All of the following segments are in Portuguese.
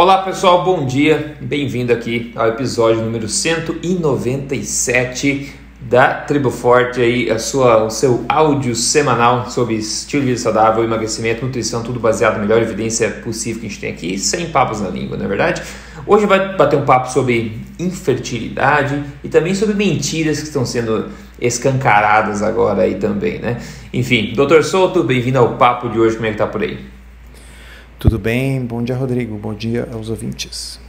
Olá pessoal, bom dia, bem-vindo aqui ao episódio número 197 da Tribo Forte aí, a sua, o seu áudio semanal sobre estilo de vida saudável, emagrecimento, nutrição, tudo baseado na melhor evidência possível que a gente tem aqui, sem papos na língua, não é verdade? Hoje vai bater um papo sobre infertilidade e também sobre mentiras que estão sendo escancaradas agora aí também, né? Enfim, Dr. Souto, bem-vindo ao papo de hoje, como é que tá por aí? Tudo bem? Bom dia, Rodrigo. Bom dia aos ouvintes.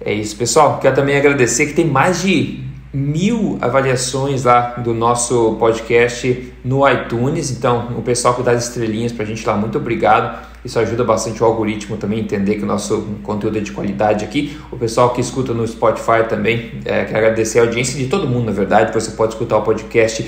É isso, pessoal. Quero também agradecer que tem mais de mil avaliações lá do nosso podcast no iTunes. Então, o pessoal que dá as estrelinhas para a gente lá, muito obrigado. Isso ajuda bastante o algoritmo também entender que o nosso conteúdo é de qualidade aqui. O pessoal que escuta no Spotify também, é, quero agradecer a audiência de todo mundo, na verdade. Você pode escutar o podcast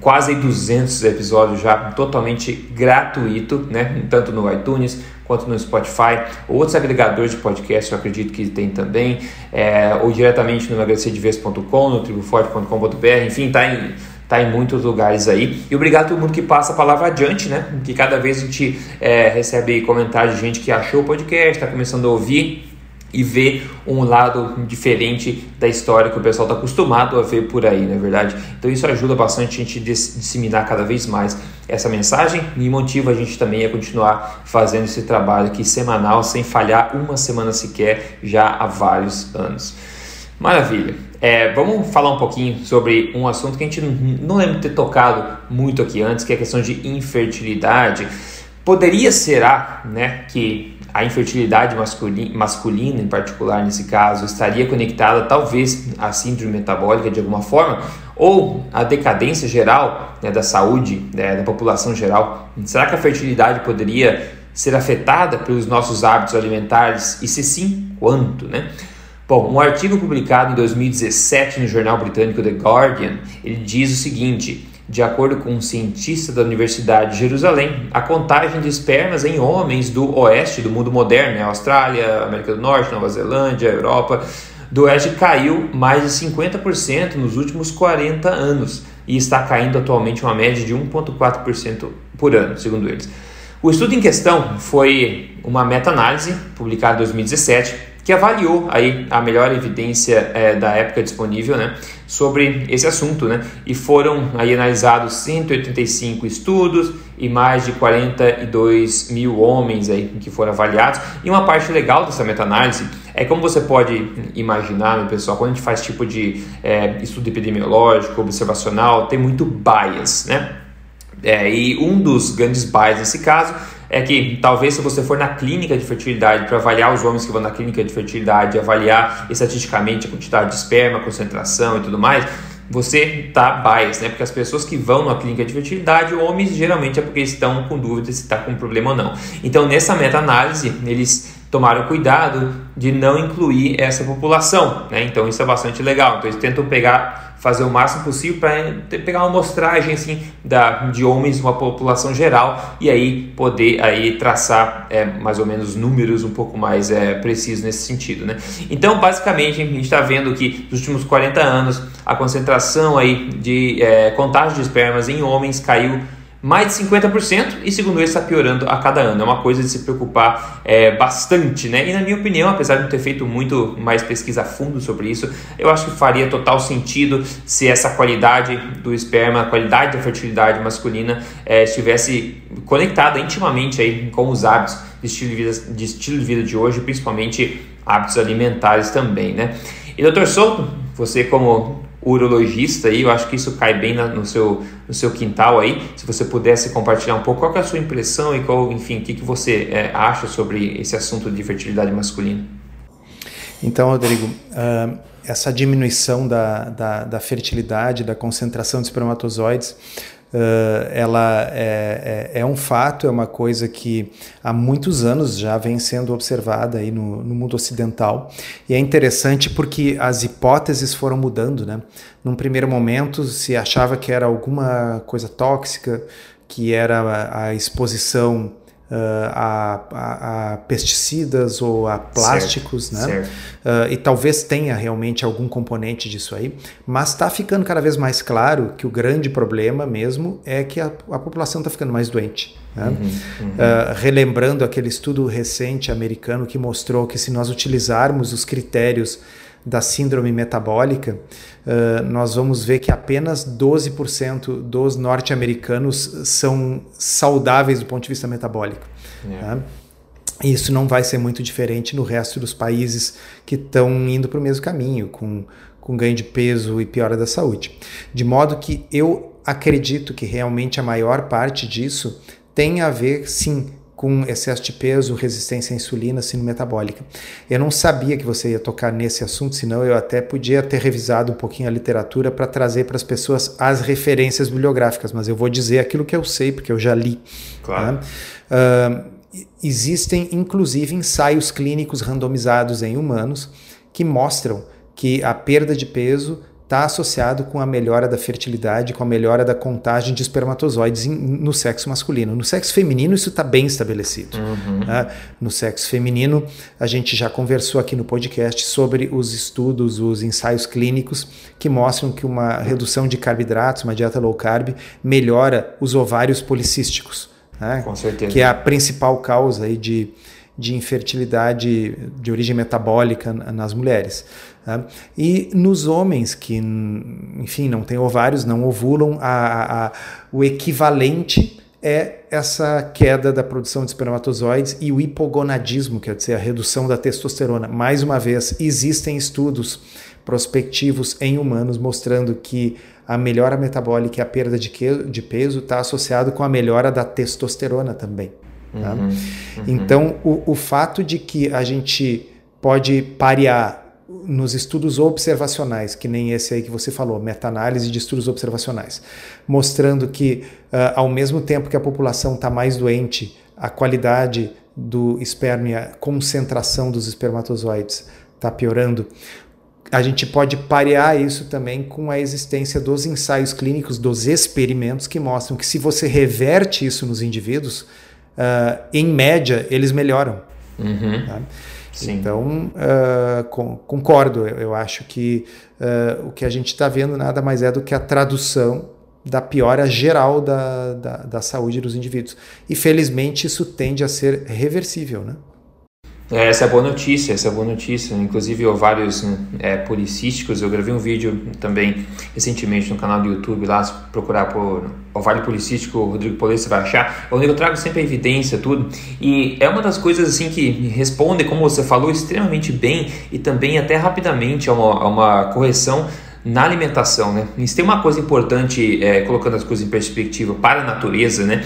quase 200 episódios já totalmente gratuito, né? Tanto no iTunes quanto no Spotify, outros agregadores de podcast eu acredito que tem também, é, ou diretamente no emagrecerdevez.com, no triboforte.com.br, enfim, tá em tá em muitos lugares aí. E obrigado a todo mundo que passa a palavra adiante, né? Que cada vez a gente é, recebe comentários de gente que achou o podcast, está começando a ouvir e ver um lado diferente da história que o pessoal está acostumado a ver por aí, não é verdade? Então isso ajuda bastante a gente disseminar cada vez mais essa mensagem e motiva a gente também a continuar fazendo esse trabalho aqui semanal sem falhar uma semana sequer já há vários anos. Maravilha. É, vamos falar um pouquinho sobre um assunto que a gente não lembra ter tocado muito aqui antes, que é a questão de infertilidade. Poderia será, né, que a infertilidade masculina, masculina, em particular nesse caso, estaria conectada talvez à síndrome metabólica de alguma forma, ou à decadência geral né, da saúde né, da população geral? Será que a fertilidade poderia ser afetada pelos nossos hábitos alimentares e se sim, quanto, né? Bom, um artigo publicado em 2017 no jornal britânico The Guardian, ele diz o seguinte: de acordo com um cientista da Universidade de Jerusalém, a contagem de espermas em homens do oeste do mundo moderno, né, Austrália, América do Norte, Nova Zelândia, Europa, do oeste caiu mais de 50% nos últimos 40 anos e está caindo atualmente uma média de 1,4% por ano, segundo eles. O estudo em questão foi uma meta-análise publicada em 2017 que avaliou aí a melhor evidência é, da época disponível né, sobre esse assunto. Né, e foram aí analisados 185 estudos e mais de 42 mil homens aí que foram avaliados. E uma parte legal dessa meta-análise é como você pode imaginar, pessoal, quando a gente faz tipo de é, estudo epidemiológico, observacional, tem muito bias, né? É, e um dos grandes bias nesse caso é que talvez se você for na clínica de fertilidade para avaliar os homens que vão na clínica de fertilidade, avaliar estatisticamente a quantidade de esperma, concentração e tudo mais, você tá bias, né? Porque as pessoas que vão na clínica de fertilidade, homens, geralmente é porque estão com dúvida se está com problema ou não. Então, nessa meta-análise, eles tomaram cuidado de não incluir essa população, né? Então, isso é bastante legal. Então, eles tentam pegar fazer o máximo possível para pegar uma amostragem assim da, de homens, uma população geral e aí poder aí traçar é, mais ou menos números um pouco mais é, precisos nesse sentido, né? Então, basicamente, a gente está vendo que nos últimos 40 anos a concentração aí de é, contágio de espermas em homens caiu mais de 50% e segundo ele está piorando a cada ano. É uma coisa de se preocupar é, bastante, né? E na minha opinião, apesar de não ter feito muito mais pesquisa a fundo sobre isso, eu acho que faria total sentido se essa qualidade do esperma, a qualidade da fertilidade masculina é, estivesse conectada intimamente aí com os hábitos de estilo de vida de, estilo de, vida de hoje, principalmente hábitos alimentares também, né? E doutor Souto, você como urologista aí, eu acho que isso cai bem na, no, seu, no seu quintal aí. Se você pudesse compartilhar um pouco qual é a sua impressão e qual, enfim, o que, que você é, acha sobre esse assunto de fertilidade masculina. Então, Rodrigo, uh, essa diminuição da, da, da, fertilidade, da concentração de espermatozoides, Uh, ela é, é, é, um fato, é uma coisa que há muitos anos já vem sendo observada aí no, no, mundo ocidental. E é interessante porque as hipóteses foram mudando, né? Num primeiro momento se achava que era alguma coisa tóxica, que era a, a exposição a, a, a, pesticidas ou a plásticos, certo, né? Certo. Uh, e talvez tenha realmente algum componente disso aí, mas está ficando cada vez mais claro que o grande problema mesmo é que a, a população está ficando mais doente. Né? Uhum, uhum. Uh, relembrando aquele estudo recente americano que mostrou que se nós utilizarmos os critérios da síndrome metabólica, uh, nós vamos ver que apenas 12% dos norte-americanos são saudáveis do ponto de vista metabólico. Yeah. Tá? Isso não vai ser muito diferente no resto dos países que estão indo para o mesmo caminho, com, com ganho de peso e piora da saúde. De modo que eu acredito que realmente a maior parte disso tem a ver, sim, com excesso de peso, resistência à insulina, síndrome metabólica. Eu não sabia que você ia tocar nesse assunto, senão eu até podia ter revisado um pouquinho a literatura para trazer para as pessoas as referências bibliográficas, mas eu vou dizer aquilo que eu sei, porque eu já li. Claro. Tá? Uh, existem, inclusive, ensaios clínicos randomizados em humanos que mostram que a perda de peso está associado com a melhora da fertilidade, com a melhora da contagem de espermatozoides em, no sexo masculino. No sexo feminino, isso está bem estabelecido. Uhum. Né? No sexo feminino, a gente já conversou aqui no podcast sobre os estudos, os ensaios clínicos que mostram que uma redução de carboidratos, uma dieta low carb, melhora os ovários policísticos. Né? Com certeza. Que é a principal causa aí de, de infertilidade de origem metabólica nas mulheres. Tá? E nos homens que, enfim, não têm ovários, não ovulam, a, a, o equivalente é essa queda da produção de espermatozoides e o hipogonadismo, quer dizer, a redução da testosterona. Mais uma vez, existem estudos prospectivos em humanos mostrando que a melhora metabólica e a perda de, de peso está associado com a melhora da testosterona também. Tá? Uhum, uhum. Então, o, o fato de que a gente pode parear nos estudos observacionais, que nem esse aí que você falou, meta-análise de estudos observacionais, mostrando que uh, ao mesmo tempo que a população está mais doente, a qualidade do esperma e a concentração dos espermatozoides está piorando. A gente pode parear isso também com a existência dos ensaios clínicos, dos experimentos que mostram que se você reverte isso nos indivíduos, uh, em média, eles melhoram. Uhum. Tá? Então, uh, com, concordo. Eu, eu, acho que uh, o que a gente está vendo nada mais é do que a tradução da piora geral da, da, da saúde dos indivíduos. E felizmente isso tende a ser reversível, né? É, essa é a boa notícia, essa é a boa notícia. Inclusive, ovários é, policísticos, eu gravei um vídeo também recentemente no canal do YouTube, lá, se procurar por ovário policístico, Rodrigo Polê, você vai achar. Onde eu trago sempre a evidência, tudo. E é uma das coisas assim que responde, como você falou, extremamente bem e também até rapidamente a uma, a uma correção na alimentação, né? Isso tem uma coisa importante, é, colocando as coisas em perspectiva para a natureza, né?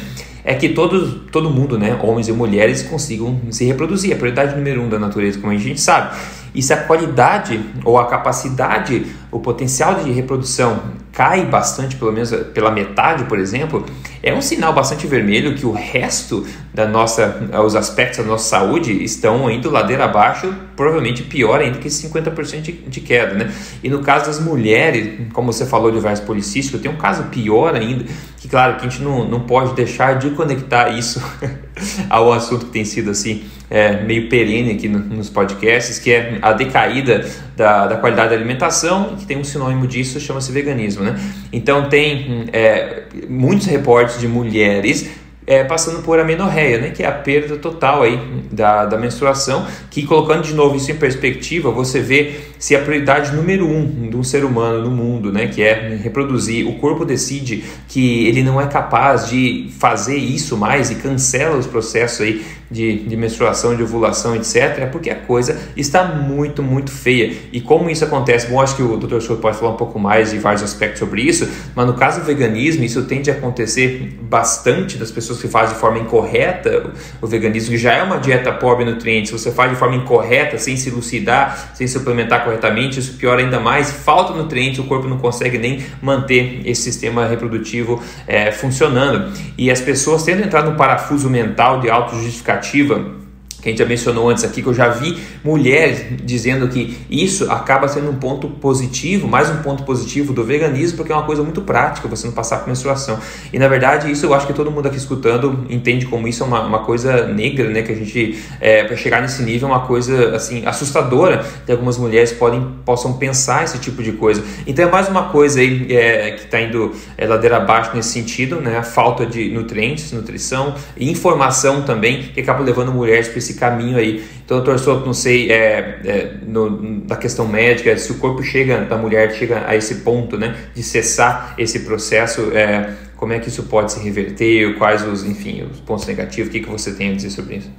É que todo, todo mundo, né, homens e mulheres, consigam se reproduzir. A prioridade número um da natureza, como a gente sabe. E se a qualidade ou a capacidade, o potencial de reprodução cai bastante, pelo menos pela metade, por exemplo, é um sinal bastante vermelho que o resto da nossa, os aspectos da nossa saúde estão indo ladeira abaixo, provavelmente pior ainda que esse 50% de, de queda, né? E no caso das mulheres, como você falou de ovários policísticos, tem um caso pior ainda, que claro que a gente não, não pode deixar de conectar isso ao assunto que tem sido assim é, meio perene aqui no, nos podcasts, que é a decaída da, da qualidade da alimentação, que tem um sinônimo disso, chama-se veganismo. Né? Então tem é, muitos reportes de mulheres é, passando por amenorreia, né, que é a perda total aí da, da menstruação, que colocando de novo isso em perspectiva, você vê se a prioridade número um de um ser humano no mundo, né, que é reproduzir, o corpo decide que ele não é capaz de fazer isso mais e cancela os processos aí de, de menstruação, de ovulação, etc., é porque a coisa está muito, muito feia. E como isso acontece? Bom, acho que o Dr. Souto pode falar um pouco mais de vários aspectos sobre isso, mas no caso do veganismo, isso tende a acontecer bastante das pessoas que fazem de forma incorreta o veganismo, que já é uma dieta pobre em nutrientes, você faz de forma incorreta, sem se elucidar, sem suplementar corretamente, isso piora ainda mais, falta nutrientes, o corpo não consegue nem manter esse sistema reprodutivo é, funcionando. E as pessoas tendo entrado no parafuso mental de autojustificação, que a gente já mencionou antes aqui, que eu já vi mulheres dizendo que isso acaba sendo um ponto positivo, mais um ponto positivo do veganismo, porque é uma coisa muito prática você não passar por menstruação. E na verdade, isso eu acho que todo mundo aqui escutando entende como isso é uma, uma coisa negra, né? Que a gente, é, para chegar nesse nível, é uma coisa assim assustadora que algumas mulheres podem, possam pensar esse tipo de coisa. Então é mais uma coisa aí é, que está indo é, ladeira abaixo nesse sentido, né? A falta de nutrientes, nutrição e informação também, que acaba levando mulheres para esse caminho aí. Então, doutor Souto, não sei, é, é, no, da questão médica, se o corpo chega, da mulher chega a esse ponto, né, de cessar esse processo, é, como é que isso pode se reverter, quais os, enfim, os pontos negativos, o que, que você tem a dizer sobre isso?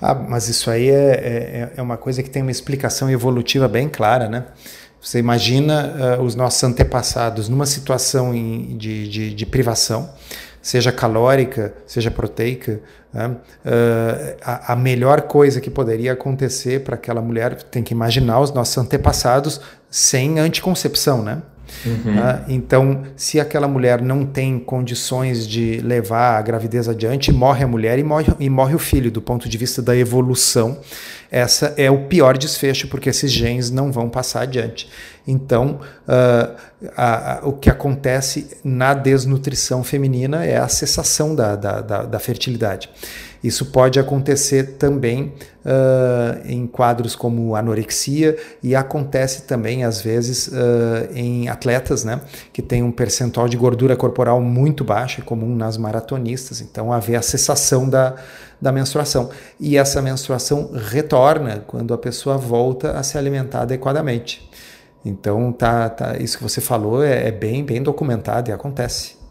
Ah, mas isso aí é, é, é uma coisa que tem uma explicação evolutiva bem clara, né? Você imagina uh, os nossos antepassados numa situação em, de, de, de privação, seja calórica, seja proteica, né? uh, a, a, melhor coisa que poderia acontecer para aquela mulher, tem que imaginar os nossos antepassados sem anticoncepção, né? Uhum. Uh, então, se aquela mulher não tem condições de levar a gravidez adiante, morre a mulher e morre, e morre o filho. Do ponto de vista da evolução, essa é o pior desfecho, porque esses genes não vão passar adiante. Então, uh, a, a, o que acontece na desnutrição feminina é a cessação da, da, da, da fertilidade. Isso pode acontecer também uh, em quadros como anorexia e acontece também, às vezes, uh, em atletas né, que têm um percentual de gordura corporal muito baixo, é comum nas maratonistas. Então, haver a cessação da, da menstruação. E essa menstruação retorna quando a pessoa volta a se alimentar adequadamente. Então, tá, tá, isso que você falou é, é bem, bem documentado e acontece.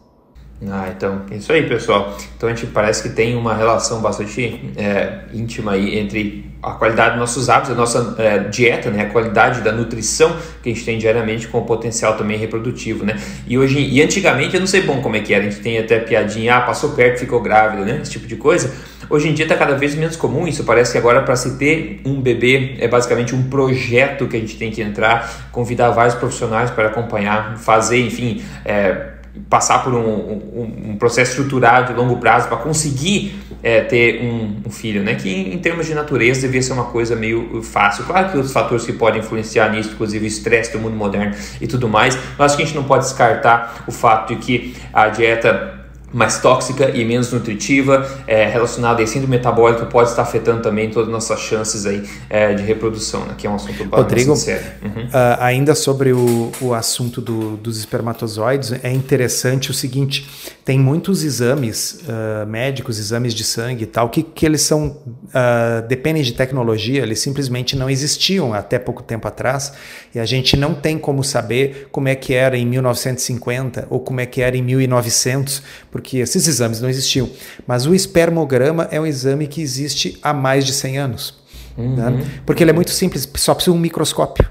Ah, então, isso aí, pessoal. Então a gente parece que tem uma relação bastante é, íntima aí entre a qualidade dos nossos hábitos, a nossa é, dieta, né, a qualidade da nutrição que a gente tem diariamente com o potencial também reprodutivo, né? E hoje e antigamente eu não sei bom como é que era, a gente tem até piadinha, ah, passou perto, ficou grávida, né? Esse tipo de coisa. Hoje em dia está cada vez menos comum isso. Parece que agora para se ter um bebê é basicamente um projeto que a gente tem que entrar, convidar vários profissionais para acompanhar, fazer, enfim, é, passar por um, um, um, processo estruturado de longo prazo para conseguir é, ter um, um, filho, né? Que em, termos de natureza devia ser uma coisa meio fácil. Claro que outros fatores que podem influenciar nisso, inclusive o estresse do mundo moderno e tudo mais, mas acho que a gente não pode descartar o fato de que a dieta mais tóxica e menos nutritiva, é, relacionada a síndrome metabólica, pode estar afetando também todas as nossas chances aí, é, de reprodução, né, que é um assunto bastante sério. Uhum. Uh, ainda sobre o, o assunto do, dos espermatozoides, é interessante o seguinte, tem muitos exames uh, médicos, exames de sangue e tal, que, que eles são, uh, dependem de tecnologia, eles simplesmente não existiam até pouco tempo atrás, e a gente não tem como saber como é que era em 1950 ou como é que era em 1900, porque esses exames não existiam. Mas o espermograma é um exame que existe há mais de 100 anos. Uhum. Né? Porque ele é muito simples, só precisa um microscópio.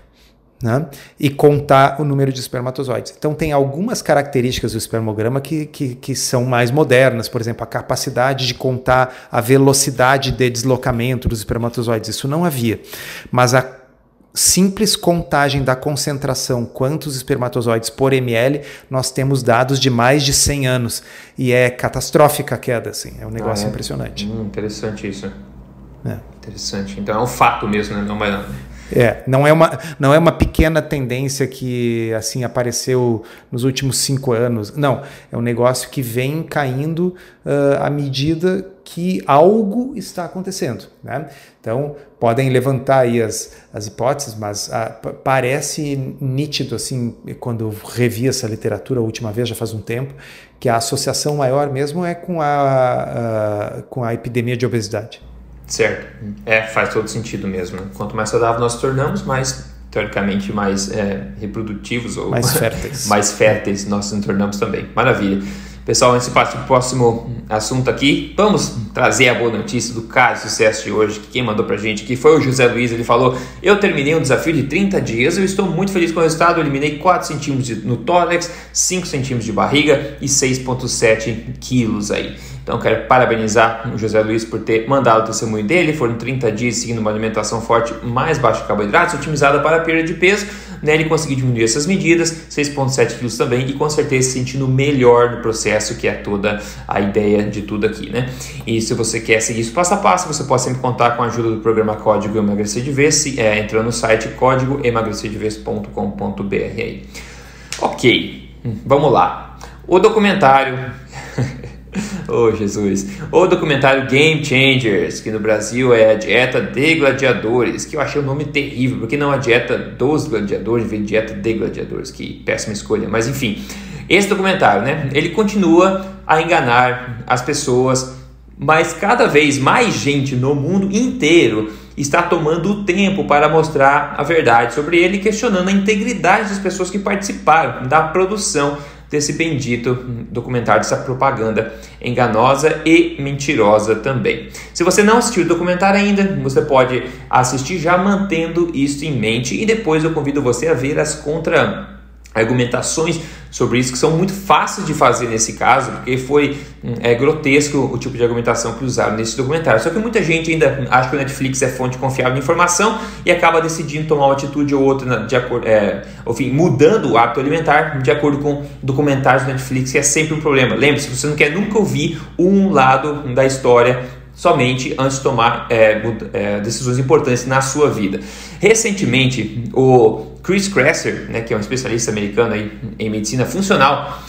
Né? e contar o número de espermatozoides. Então, tem algumas características do espermograma que, que, que, são mais modernas, por exemplo, a capacidade de contar a velocidade de deslocamento dos espermatozoides. Isso não havia. Mas a simples contagem da concentração, quantos espermatozoides por ml, nós temos dados de mais de 100 anos. E é catastrófica a queda, assim. É um negócio ah, é? impressionante. Hum, interessante isso. É. Interessante. Então é um fato mesmo, né? Não é... É, não é uma, não é uma pequena tendência que assim apareceu nos últimos cinco anos. Não, é um negócio que vem caindo uh, à medida que algo está acontecendo. Né? Então, podem levantar aí as, as hipóteses, mas uh, parece nítido, assim, quando revi essa literatura a última vez, já faz um tempo, que a associação maior mesmo é com a, uh, com a epidemia de obesidade. Certo. É, faz todo sentido mesmo. Quanto mais saudável nós tornamos, mais teoricamente mais é, reprodutivos ou mais férteis. mais férteis nós nos tornamos também. Maravilha. Pessoal, antes de partir para o próximo assunto aqui, vamos trazer a boa notícia do caso de sucesso de hoje, que quem mandou para a gente aqui foi o José Luiz, ele falou, eu terminei um desafio de 30 dias, eu estou muito feliz com o resultado, eu eliminei 4 centímetros no tórax, 5 centímetros de barriga e 6,7 quilos aí. Então quero parabenizar o José Luiz por ter mandado o testemunho dele. Foram 30 dias seguindo uma alimentação forte mais baixa em carboidratos, otimizada para a perda de peso. né, ele conseguiu diminuir essas medidas, 6,7 quilos também, e com certeza se sentindo melhor no processo, que é toda a ideia de tudo aqui, né? E se você quer seguir isso passo a passo, você pode sempre contar com a ajuda do programa Código Emagrecer de Vez, é, entrando no site códigoemagrecerdevez.com.br. Ok, vamos lá. O documentário Oh Jesus! O documentário Game Changers, que no Brasil é a dieta de gladiadores, que eu achei o um nome terrível, porque não a dieta dos gladiadores, vem dieta de gladiadores, que péssima escolha, mas enfim. Esse documentário, né? Ele continua a enganar as pessoas, mas cada vez mais gente no mundo inteiro está tomando o tempo para mostrar a verdade sobre ele, questionando a integridade das pessoas que participaram da produção desse bendito documentário, dessa propaganda enganosa e mentirosa também. Se você não assistiu o documentário ainda, você pode assistir já mantendo isso em mente e depois eu convido você a ver as contra argumentações sobre isso que são muito fáceis de fazer nesse caso, porque foi hum, é, grotesco o tipo de argumentação que usaram nesse documentário. Só que muita gente ainda acha que o Netflix é fonte confiável de informação e acaba decidindo tomar uma atitude ou outra de acordo, é, enfim, mudando o hábito alimentar de acordo com documentários do Netflix, que é sempre um problema. Lembre-se, você não quer nunca ouvir um lado da história somente antes de tomar é, é, decisões importantes na sua vida. Recentemente, o Chris Kresser, né, que é um especialista americano aí em medicina funcional,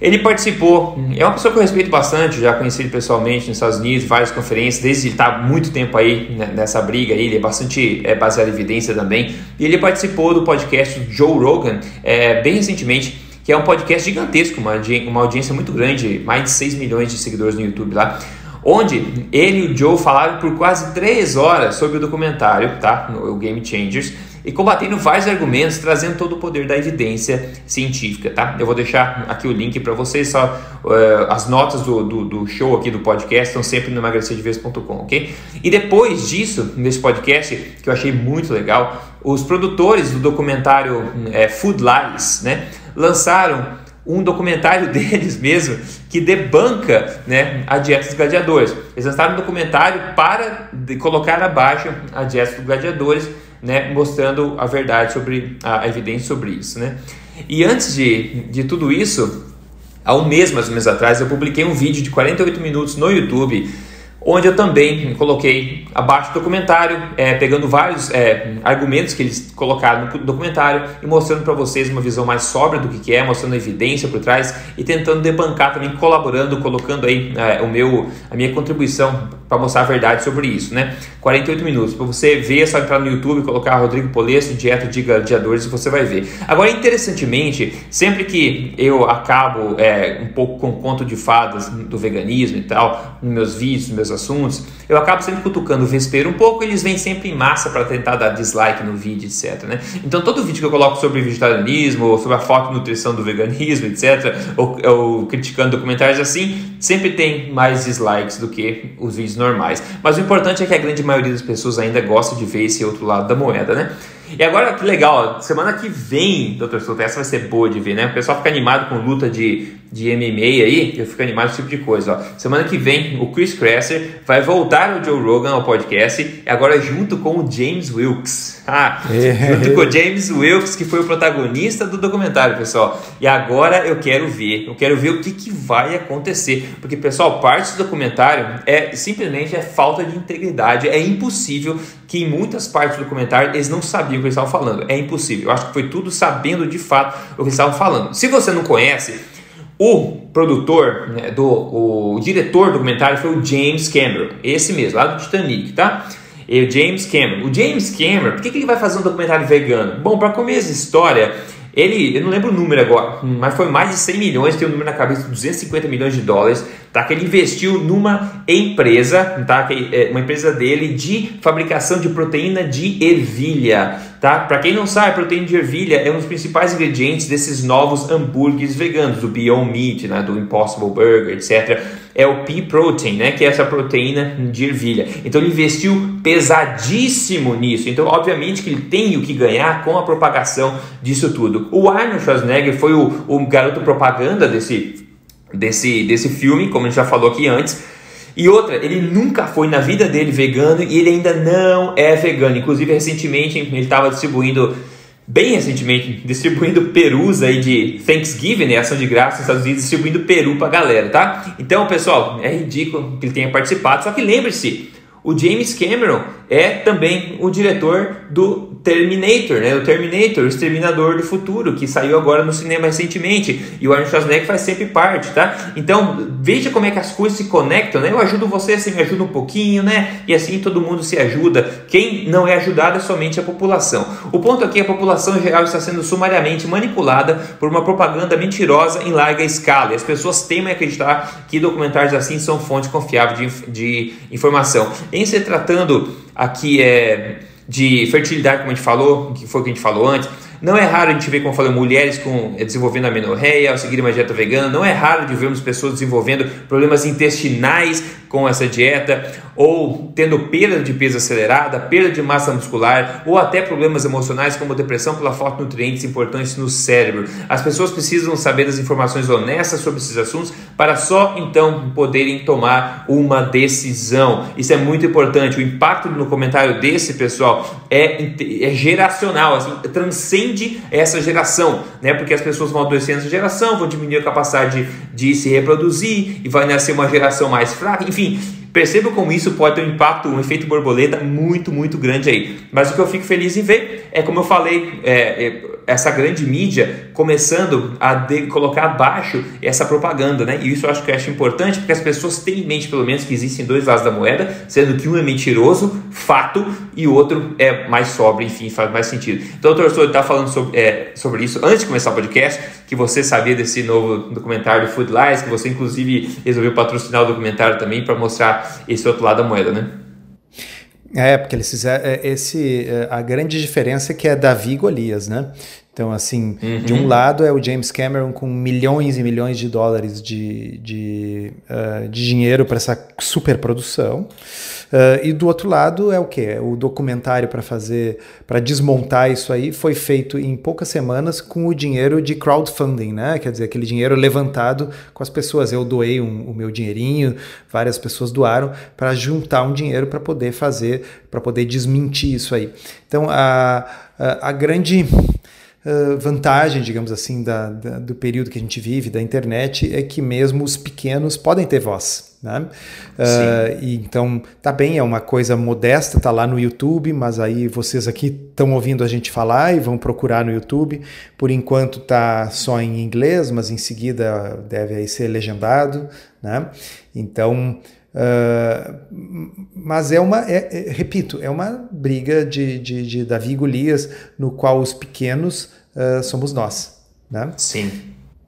ele participou, é uma pessoa que eu respeito bastante, já conheci ele pessoalmente nos Estados Unidos, várias conferências, desde ele está muito tempo aí né, nessa briga, aí, ele é bastante é, baseado em evidência também, e ele participou do podcast Joe Rogan é, bem recentemente, que é um podcast gigantesco, uma, uma audiência muito grande, mais de 6 milhões de seguidores no YouTube lá, onde ele e o Joe falaram por quase 3 horas sobre o documentário, tá? O Game Changers, e combatendo vários argumentos, trazendo todo o poder da evidência científica, tá? Eu vou deixar aqui o link para vocês, só uh, as notas do, do, do, show aqui do podcast estão sempre no emagrecerdevez.com, ok? E depois disso, nesse podcast, que eu achei muito legal, os produtores do documentário é, Food Lies, né, lançaram um documentário deles mesmo que debanca né, a dieta dos gladiadores. Eles lançaram um documentário para colocar abaixo a dieta dos gladiadores né, mostrando a verdade sobre a, evidência sobre isso, né? E antes de, de tudo isso, há um mês mais ou menos atrás, eu publiquei um vídeo de 48 minutos no YouTube onde eu também coloquei abaixo do documentário, é, pegando vários é, argumentos que eles colocaram no documentário e mostrando para vocês uma visão mais sóbria do que, que é, mostrando evidência por trás e tentando debancar também, colaborando, colocando aí é, o meu, a minha contribuição para mostrar a verdade sobre isso, né? 48 minutos. Para você ver, é só entrar no YouTube, colocar Rodrigo Polesso, Dieta de Gladiadores e você vai ver. Agora, interessantemente, sempre que eu acabo é, um pouco com conto de fadas do veganismo e tal, nos meus vídeos, nos meus assuntos, eu acabo sempre cutucando vespeiro um pouco, eles vêm sempre em massa para tentar dar dislike no vídeo, etc. Né? Então todo vídeo que eu coloco sobre vegetarianismo, ou sobre a foto e nutrição do veganismo, etc., ou, ou criticando documentários assim, sempre tem mais dislikes do que os vídeos normais. Mas o importante é que a grande maioria das pessoas ainda gosta de ver esse outro lado da moeda, né? E agora que legal, semana que vem, Dr. Souto, essa vai ser boa de ver, né? O pessoal fica animado com luta de, de MMA aí, eu fico animado com esse tipo de coisa. Ó. Semana que vem, o Chris Kresser vai voltar ao Joe Rogan ao podcast, agora junto com o James Wilkes. Ah, é. junto com o James Wilkes, que foi o protagonista do documentário, pessoal. E agora eu quero ver, eu quero ver o que, que vai acontecer. Porque, pessoal, parte do documentário é simplesmente é falta de integridade. É impossível que em muitas partes do documentário eles não sabiam o que eles estavam falando. É impossível. Eu acho que foi tudo sabendo de fato o que eles estavam falando. Se você não conhece, o produtor, né, do, o diretor do documentário foi o James Cameron, esse mesmo, lá do Titanic, tá? E o James Cameron. O James Cameron, por que, que ele vai fazer um documentário vegano? Bom, para começo a história, ele, eu não lembro o número agora, mas foi mais de 100 milhões, tem um número na cabeça, 250 milhões de dólares tá? Que ele investiu numa empresa, tá? Que é uma empresa dele de fabricação de proteína de ervilha, tá? Para quem não sabe, proteína de ervilha é um dos principais ingredientes desses novos hambúrgueres veganos, do Beyond Meat, né? Do Impossible Burger, etc. É o pea protein, né? Que é essa proteína de ervilha. Então ele investiu pesadíssimo nisso. Então, obviamente que ele tem o que ganhar com a propagação disso tudo. O Arnold Schwarzenegger foi o, o garoto propaganda desse desse, desse filme, como a gente já falou aqui antes. E outra, ele nunca foi na vida dele vegano e ele ainda não é vegano. Inclusive, recentemente ele estava distribuindo bem recentemente, distribuindo perus aí de Thanksgiving, né, ação de graça nos Estados Unidos, distribuindo peru pra galera, tá? Então, pessoal, é ridículo que ele tenha participado, só que lembre-se, o James Cameron é também o diretor do Terminator, né? O Terminator, o Exterminador do Futuro, que saiu agora no cinema recentemente. E o Arnold Schwarzenegger faz sempre parte, tá? Então, veja como é que as coisas se conectam, né? Eu ajudo você, você me ajuda um pouquinho, né? E assim todo mundo se ajuda. Quem não é ajudado é somente a população. O ponto aqui é que a população em geral está sendo sumariamente manipulada por uma propaganda mentirosa em larga escala. E as pessoas temem acreditar que documentários assim são fonte confiável de, de informação. Em se tratando aqui é de fertilidade, como a gente falou, que foi o que a gente falou antes, não é raro a gente ver, como eu falei, mulheres com, eh, desenvolvendo amenorreia ao seguir uma dieta vegana. Não é raro de vermos pessoas desenvolvendo problemas intestinais com essa dieta, ou tendo perda de peso acelerada, perda de massa muscular, ou até problemas emocionais como depressão pela falta de nutrientes importantes no cérebro. As pessoas precisam saber das informações honestas sobre esses assuntos para só então poderem tomar uma decisão. Isso é muito importante. O impacto no comentário desse pessoal é, é geracional, assim, transcende essa geração, né? Porque as pessoas vão adoecer nessa geração, vão diminuir a capacidade de, de se reproduzir e vai nascer uma geração mais fraca, enfim enfim, Perceba como isso pode ter um impacto, um efeito borboleta muito, muito grande aí. Mas o que eu fico feliz em ver é, como eu falei, é, é, essa grande mídia começando a de, colocar abaixo essa propaganda, né? E isso eu acho que eu acho importante, porque as pessoas têm em mente, pelo menos, que existem dois lados da moeda, sendo que um é mentiroso, fato, e o outro é mais sóbrio, enfim, faz mais sentido. Então, o doutor está falando sobre, é, sobre isso antes de começar o podcast, que você sabia desse novo documentário do Food Lies, que você, inclusive, resolveu patrocinar o documentário também para mostrar esse outro lado da moeda, né? É, porque eles fizeram é, esse é, a grande diferença é que é Davi e Golias, né? Então, assim, uhum. de um lado é o James Cameron com milhões e milhões de dólares de, de, uh, de dinheiro para essa superprodução. Uh, e do outro lado é o que? O documentário para fazer, para desmontar isso aí, foi feito em poucas semanas com o dinheiro de crowdfunding, né? Quer dizer, aquele dinheiro levantado com as pessoas. Eu doei um, o meu dinheirinho, várias pessoas doaram para juntar um dinheiro para poder fazer, para poder desmentir isso aí. Então, a, a, a grande vantagem, digamos assim, da, da, do período que a gente vive, da internet, é que mesmo os pequenos podem ter voz. Né? Uh, e então, tá bem, é uma coisa modesta, tá lá no YouTube, mas aí vocês aqui estão ouvindo a gente falar e vão procurar no YouTube. Por enquanto tá só em inglês, mas em seguida deve aí ser legendado. Né? Então, Uh, mas é uma, é, é, repito, é uma briga de, de, de Davi e Golias, no qual os pequenos uh, somos nós. Né? Sim.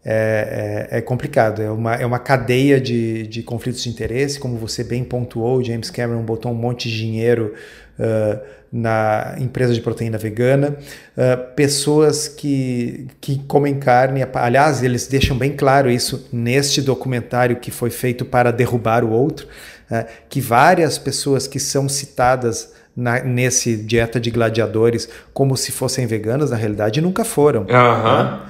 É, é, é, complicado, é uma, é uma cadeia de, de conflitos de interesse, como você bem pontuou, James Cameron botou um monte de dinheiro uh, na empresa de proteína vegana, uh, pessoas que, que comem carne, aliás, eles deixam bem claro isso neste documentário que foi feito para derrubar o outro, uh, que várias pessoas que são citadas na, nesse dieta de gladiadores como se fossem veganas, na realidade nunca foram. Né?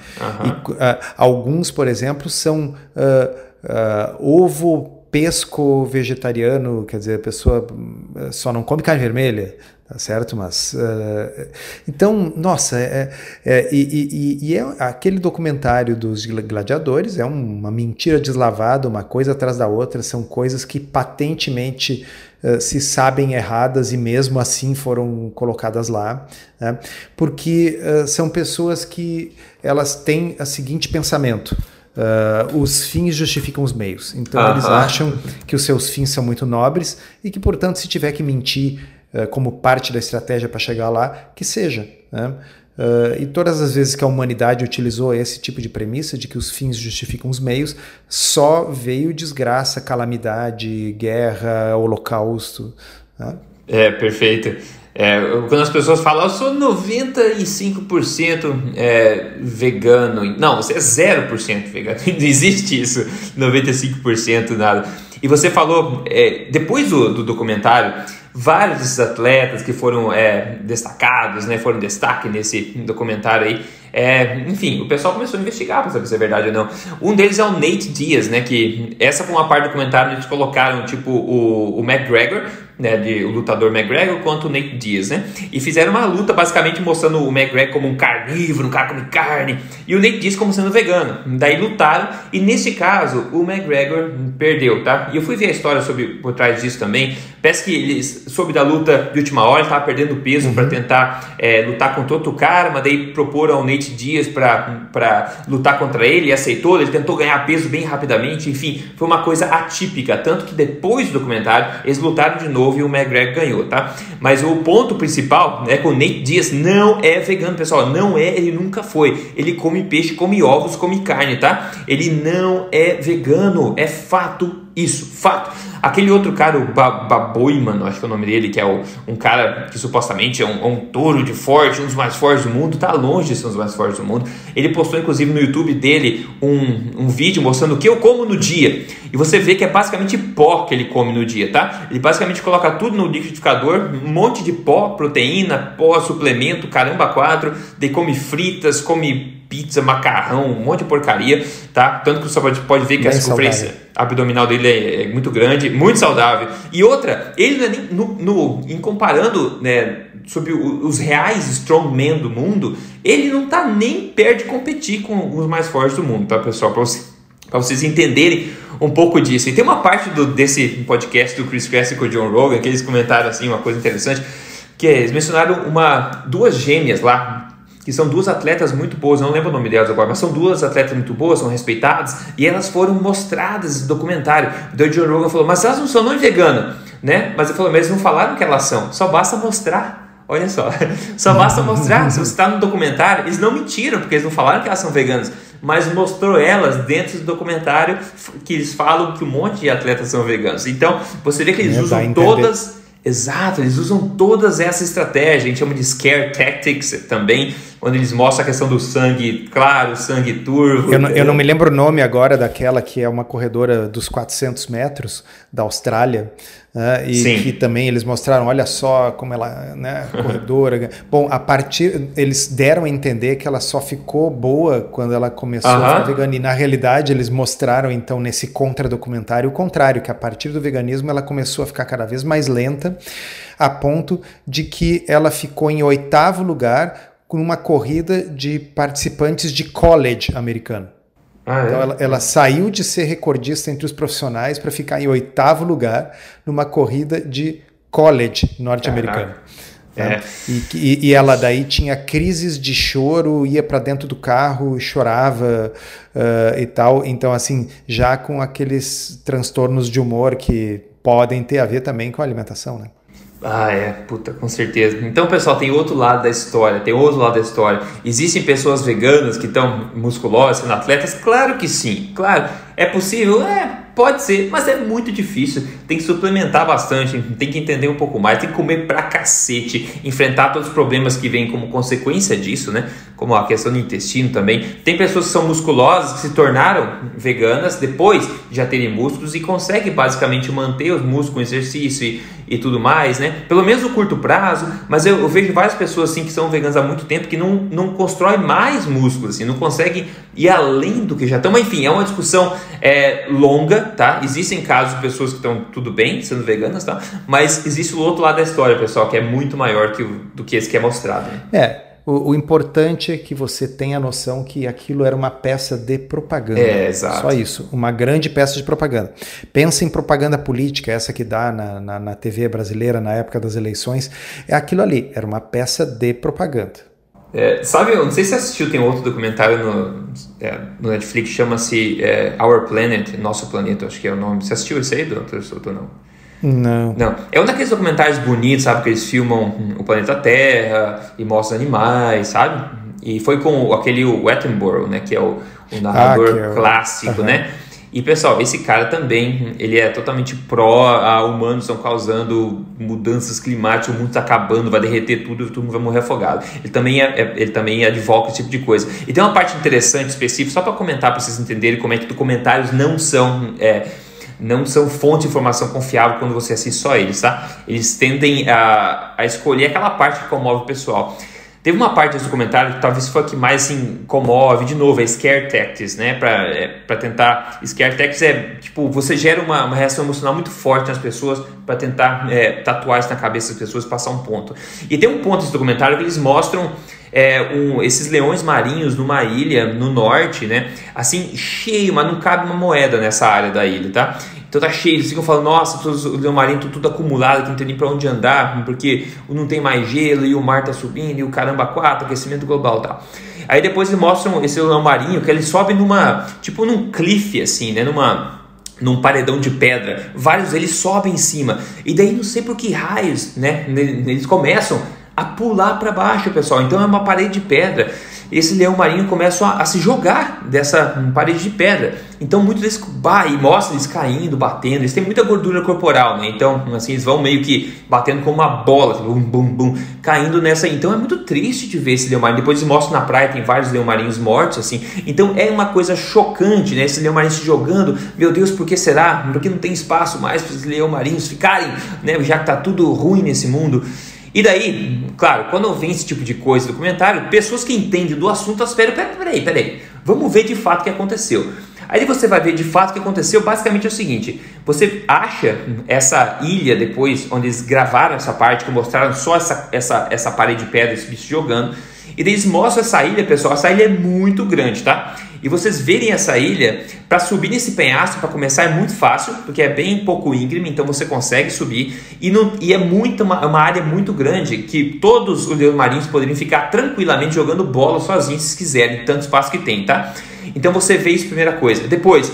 E, uh, alguns, por exemplo, são uh, ovo pesco vegetariano, quer dizer, a pessoa só não come carne vermelha, tá certo? Mas uh, então, nossa, é, é, e, e, e, é aquele documentário dos gladiadores é uma mentira deslavada, uma coisa atrás da outra, são coisas que patentemente uh, se sabem erradas e mesmo assim foram colocadas lá, né? porque uh, são pessoas que elas têm o seguinte pensamento. Uh, os fins justificam os meios. Então, uh -huh. eles acham que os seus fins são muito nobres e que, portanto, se tiver que mentir como parte da estratégia para chegar lá, que seja. Né? e todas as vezes que a humanidade utilizou esse tipo de premissa de que os fins justificam os meios, só veio desgraça, calamidade, guerra, holocausto. Né? É, perfeito. É, quando as pessoas falam, eu sou 95% é, vegano. Não, você é 0% vegano. Não existe isso, 95% nada. E você falou, é, depois do, do, documentário, vários desses atletas que foram é, destacados, né, foram destaque nesse documentário aí, é, enfim, o pessoal começou a investigar para saber se é verdade ou não. Um deles é o Nate Diaz, né? Que essa foi uma parte do documentário eles colocaram tipo o, o McGregor né, de o lutador McGregor contra o Nate Diaz, né? E fizeram uma luta basicamente mostrando o McGregor como um carnívoro, um cara come carne, e o Nate Diaz como sendo vegano. Daí lutaram e nesse caso o McGregor perdeu, tá? E eu fui ver a história sobre por trás disso também. Parece que ele soube da luta de última hora, estava perdendo peso uhum. para tentar é, lutar contra outro cara, mas daí proporam ao Nate Diaz para lutar contra ele e aceitou. Ele tentou ganhar peso bem rapidamente, enfim, foi uma coisa atípica. Tanto que depois do documentário eles lutaram de novo e o McGregor ganhou, tá? Mas o ponto principal é que o Nate Diaz não é vegano, pessoal. Não é, ele nunca foi. Ele come peixe, come ovos, come carne, tá? Ele não é vegano, é fato isso, fato. Aquele outro cara, o Baboiman, acho que é o nome dele, que é o, um cara que supostamente é um, é um, touro de forte, um dos mais fortes do mundo, tá longe de ser um dos mais fortes do mundo. Ele postou inclusive no YouTube dele um, um vídeo mostrando o que eu como no dia. E você vê que é basicamente pó que ele come no dia, tá? Ele basicamente coloca tudo no liquidificador, um monte de pó, proteína, pó, suplemento, caramba, quatro, daí come fritas, come pizza, macarrão, um monte de porcaria, tá? Tanto que você pode, pode ver que Bem a circunferência saudável. abdominal dele é, é, muito grande, muito saudável. E outra, ele não é nem, no, no, em comparando, né, sobre os reais strongmen do mundo, ele não tá nem perto de competir com os mais fortes do mundo, tá, pessoal? Para você, vocês entenderem um pouco disso. E tem uma parte do, desse podcast do Chris Cassidy com o John Rogan que eles comentaram assim uma coisa interessante, que é, eles mencionaram uma duas gêmeas lá que são duas atletas muito boas, não lembro o nome delas agora, mas são duas atletas muito boas, são respeitadas, e elas foram mostradas no documentário. Então o Joe Rogan falou, mas elas não são não veganas, né? Mas ele falou, mas eles não falaram que elas são, só basta mostrar. Olha só, só basta mostrar. Se você está no documentário, eles não mentiram, porque eles não falaram que elas são veganas, mas mostrou elas dentro do documentário que eles falam que um monte de atletas são veganos. Então, você vê que eles é, usam todas. Exato, eles usam todas essa estratégia, a gente chama de scare tactics também, onde eles mostram a questão do sangue claro, sangue turvo. Eu não, eu não me lembro o nome agora daquela que é uma corredora dos 400 metros da Austrália, né, e Sim. que também eles mostraram, olha só como ela, né, corredora. Bom, a partir eles deram a entender que ela só ficou boa quando ela começou uh -huh. a ficar vegana e na realidade eles mostraram então nesse contra-documentário o contrário, que a partir do veganismo ela começou a ficar cada vez mais lenta, a ponto de que ela ficou em oitavo lugar numa corrida de participantes de college americano. Ah, é? Então ela, ela, saiu de ser recordista entre os profissionais para ficar em oitavo lugar numa corrida de college norte-americano. É. E, e, e, ela daí tinha crises de choro, ia para dentro do carro, chorava uh, e tal. Então, assim, já com aqueles transtornos de humor que podem ter a ver também com a alimentação, né? Ah, é, puta, com certeza. Então, pessoal, tem outro lado da história, tem outro lado da história. Existem pessoas veganas que estão musculosas, sendo atletas? Claro que sim, claro. É possível? É, Pode ser, mas é muito difícil. Tem que suplementar bastante, tem que entender um pouco mais, tem que comer pra cacete, enfrentar todos os problemas que vêm como consequência disso, né? Como a questão do intestino também. Tem pessoas que são musculosas, que se tornaram veganas depois de já terem músculos e conseguem basicamente manter os músculos com exercício e, e tudo mais, né? Pelo menos no curto prazo, mas eu, eu, vejo várias pessoas assim que são veganas há muito tempo que não, não constroem mais músculos, assim, não conseguem ir além do que já estão. Mas enfim, é uma discussão é, longa, tá? Existem casos de pessoas que estão tudo bem sendo veganas, tá? Mas existe o outro lado da história, pessoal, que é muito maior que do que esse que é mostrado. Né? É. O, o, importante é que você tenha a noção que aquilo era uma peça de propaganda. É, exato. Só isso. Uma grande peça de propaganda. Pensa em propaganda política, essa que dá na, na, na TV brasileira na época das eleições. É aquilo ali. Era uma peça de propaganda. É, sabe, eu não sei se você assistiu, tem outro documentário no, é, no Netflix, chama-se é, Our Planet, Nosso Planeta, acho que é o nome. Você assistiu esse aí, doutor Souto, não? Não. Não. É um daqueles documentários bonitos, sabe? Que eles filmam o planeta Terra e mostram animais, sabe? E foi com aquele Attenborough, né? Que é o, o narrador ah, é clássico, uhum. né? E pessoal, esse cara também, ele é totalmente pró a humanos estão causando mudanças climáticas, o mundo está acabando, vai derreter tudo, todo mundo vai morrer afogado. Ele também é, é ele também advoga esse tipo de coisa. E tem uma parte interessante, específica, só para comentar para vocês entenderem como é que documentários não são é, não são fonte de informação confiável quando você assiste só eles, tá? Eles tendem a, a escolher aquela parte que comove o pessoal. Teve uma parte desse documentário que talvez foi a que mais assim, comove, de novo, é Scare Tactics, né? Pra, é, pra tentar. Scare Tactics é tipo, você gera uma, uma reação emocional muito forte nas pessoas para tentar é, tatuar isso na cabeça das pessoas passar um ponto. E tem um ponto desse documentário que eles mostram é, um, esses leões marinhos numa ilha no norte, né? Assim, cheio, mas não cabe uma moeda nessa área da ilha, tá? Então tá cheio, eles ficam falando, nossa, todos os leões marinhos estão tudo acumulado, que não tem nem para onde andar, porque não tem mais gelo e o mar tá subindo e o caramba quatro, aquecimento global e tal. Aí depois eles mostram esse leão marinho que ele sobe numa, tipo num cliff assim, né, numa num paredão de pedra. Vários deles sobem em cima. E daí não sei por que raios, né, eles começam a pular para baixo, pessoal. Então é uma parede de pedra esse leão marinho começa a, a, se jogar dessa parede de pedra. Então muitos deles bah, e mostra eles caindo, batendo. Eles têm muita gordura corporal, né? Então assim eles vão meio que batendo como uma bola, assim, bum, bum, bum, caindo nessa. Então é muito triste de ver esse leão marinho. Depois eles mostram na praia tem vários leão marinhos mortos, assim. Então é uma coisa chocante, né? Esse leão marinho se jogando. Meu Deus, por que será? Porque não tem espaço mais para esses leão marinhos ficarem, né? Já que tá tudo ruim nesse mundo. E daí, claro, quando eu vejo esse tipo de coisa no documentário, pessoas que entendem do assunto esperam, peraí, peraí, peraí, vamos ver de fato o que aconteceu. Aí você vai ver de fato o que aconteceu, basicamente é o seguinte, você acha essa ilha depois, onde eles gravaram essa parte, que mostraram só essa, essa, essa parede de pedra, esse bicho jogando, e eles mostram essa ilha, pessoal, essa ilha é muito grande, tá? E vocês verem essa ilha, para subir nesse penhasco, para começar, é muito fácil, porque é bem pouco íngreme, então você consegue subir. E, não, e é muito, uma, uma área muito grande que todos os leões marinhos poderiam ficar tranquilamente jogando bola sozinhos se quiserem, tanto espaço que tem, tá? Então você vê isso primeira coisa. Depois,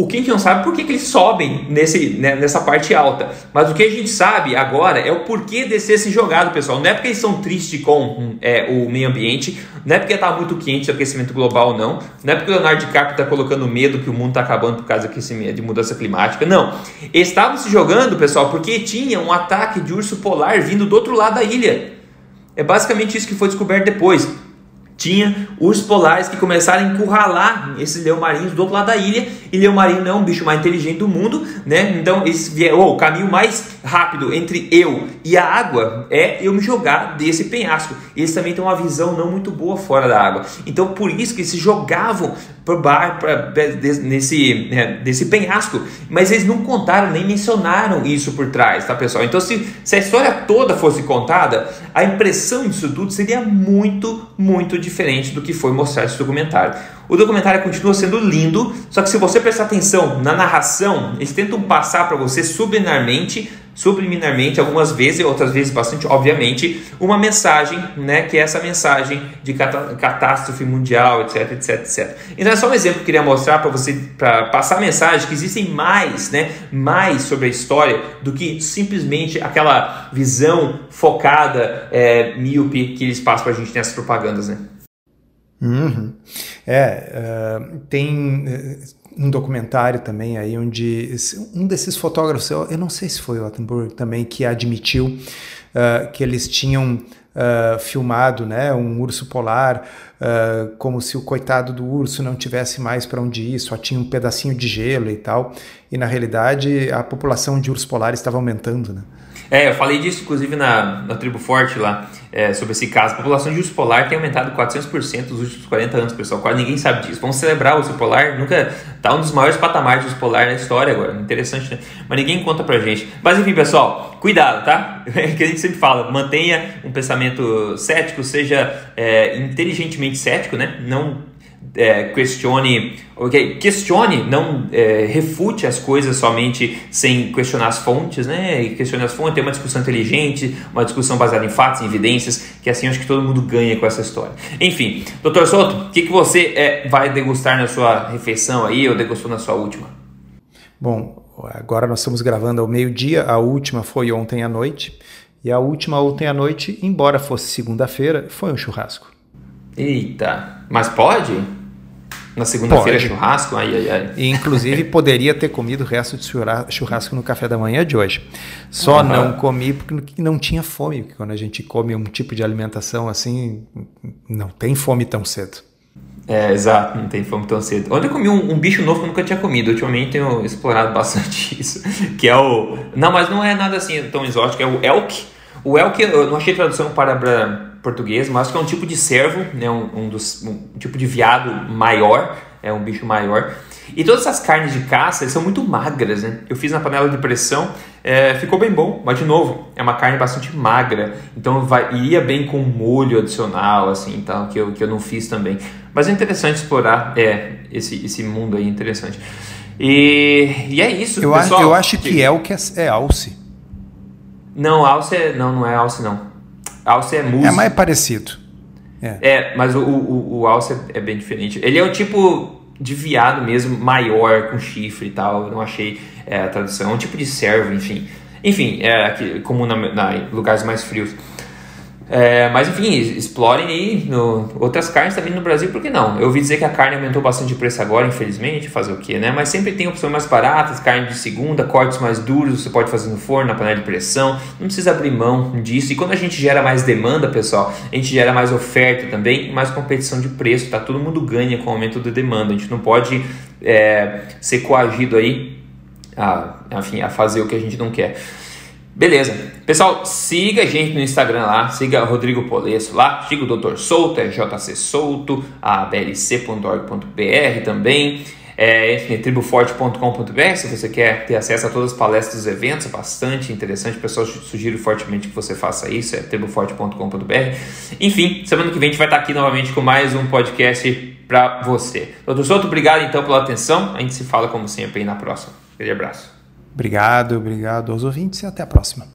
o que a gente não sabe é por que, eles sobem nesse, né, nessa parte alta. Mas o que a gente sabe agora é o porquê descer se jogado, pessoal. Não é porque eles são tristes com é, o meio ambiente, não é porque está muito quente o aquecimento global, não. Não é porque o Leonardo DiCaprio está colocando medo que o mundo está acabando por causa de mudança climática. Não. Eles estavam se jogando, pessoal, porque tinha um ataque de urso polar vindo do outro lado da ilha. É basicamente isso que foi descoberto depois tinha ursos polares que começaram a encurralar esses leão marinhos do outro lado da ilha. E leão marinho não é um bicho mais inteligente do mundo, né? Então, esse, oh, o caminho mais rápido entre eu e a água é eu me jogar desse penhasco. Eles também têm uma visão não muito boa fora da água. Então, por isso que eles se jogavam por bar, pra, nesse, né, desse penhasco. Mas eles não contaram, nem mencionaram isso por trás, tá, pessoal? Então, se, se a história toda fosse contada, a impressão disso tudo seria muito, muito diferente do que foi mostrado nesse documentário. O documentário continua sendo lindo, só que se você prestar atenção na narração, eles tentam passar para você subliminarmente, subliminarmente algumas vezes, outras vezes bastante obviamente, uma mensagem, né, que é essa mensagem de catástrofe mundial, etc, etc, etc. Então é só um exemplo que eu queria mostrar para você, para passar a mensagem que existem mais, né, mais sobre a história do que simplesmente aquela visão focada, é, míope que eles passam para a gente nessas propagandas, né. Uhum. É, uh, tem uh, um documentário também aí onde um desses fotógrafos, eu, não sei se foi o Attenborough também, que admitiu uh, que eles tinham filmado né, um urso polar como se o coitado do urso não tivesse mais para onde ir, só tinha um pedacinho de gelo e tal. E na realidade a população de ursos polares estava aumentando. Né? É, eu falei disso inclusive na, na Tribo Forte lá, é, sobre esse caso. A população de urso polar tem aumentado 400% nos últimos 40 anos, pessoal. Quase ninguém sabe disso. Vamos celebrar o urso polar. Nunca tá um dos maiores patamares de urso polar na história agora. Interessante, né? Mas ninguém conta pra gente. Mas enfim, pessoal, cuidado, tá? É que a gente sempre fala, mantenha um pensamento cético, seja é, inteligentemente cético, né? Não é, questione, okay, questione, não é, refute as coisas somente sem questionar as fontes, né? E questione as fontes, ter uma discussão inteligente, uma discussão baseada em fatos, em evidências, que assim acho que todo mundo ganha com essa história. Enfim, doutor Soto, o que, que você é, vai degustar na sua refeição aí, ou degustou na sua última? Bom, agora nós estamos gravando ao meio-dia, a última foi ontem à noite, e a última ontem à noite, embora fosse segunda-feira, foi um churrasco. Eita, mas pode? Na segunda-feira, churrasco? Ai, ai, ai. E, inclusive, poderia ter comido o resto de churrasco no café da manhã de hoje. Só uhum. não comi porque não tinha fome. Porque quando a gente come um tipo de alimentação assim, não tem fome tão cedo. É, exato, não tem fome tão cedo. Ontem eu comi um, um, bicho novo que eu nunca tinha comido. Ultimamente tenho explorado bastante isso. Que é o. Não, mas não é nada assim tão exótico. É o elk. O elk, eu não achei tradução para portuguesa, mas acho que é um tipo de cervo, né? um, um, dos, um tipo de veado maior, é um bicho maior. E todas essas carnes de caça são muito magras, né? Eu fiz na panela de pressão, é, ficou bem bom, mas de novo, é uma carne bastante magra, então vai, iria bem com molho adicional, assim, então, que eu, que eu não fiz também. Mas é interessante explorar é, esse, esse mundo aí, interessante. E, e é isso, eu pessoal. Acho, eu acho que é o que é, é alce. Não, alce é, não, não é alce não. Alce é. É mais parecido. É, é mas o, o, o alce é, é bem diferente. Ele é o tipo de viado mesmo, maior, com chifre e tal. Eu não achei é, a tradução. É um tipo de servo, enfim. Enfim, é aqui, comum na, na, em lugares mais frios. É, mas enfim, explorem aí no, outras carnes também no Brasil, por que não? Eu ouvi dizer que a carne aumentou bastante de preço agora, infelizmente, fazer o que, né? Mas sempre tem opções mais baratas, carne de segunda, cortes mais duros, você pode fazer no forno, na panela de pressão, não precisa abrir mão disso. E quando a gente gera mais demanda, pessoal, a gente gera mais oferta também mais competição de preço, tá? Todo mundo ganha com o aumento da demanda, a gente não pode é, ser coagido aí a, enfim, a fazer o que a gente não quer. Beleza. Pessoal, siga a gente no Instagram lá, siga Rodrigo Polesso lá, siga o Dr. Souto, é JC Souto, a blc.org.br também, é, enfim, triboforte.com.br se você quer ter acesso a todas as palestras dos eventos, é bastante interessante, pessoal sugiro fortemente que você faça isso, é triboforte.com.br. Enfim, semana que vem a gente vai estar aqui novamente com mais um podcast para você. Dr. Souto, obrigado então pela atenção, a gente se fala como sempre aí na próxima. Aquele abraço. Obrigado, obrigado aos ouvintes e até a próxima.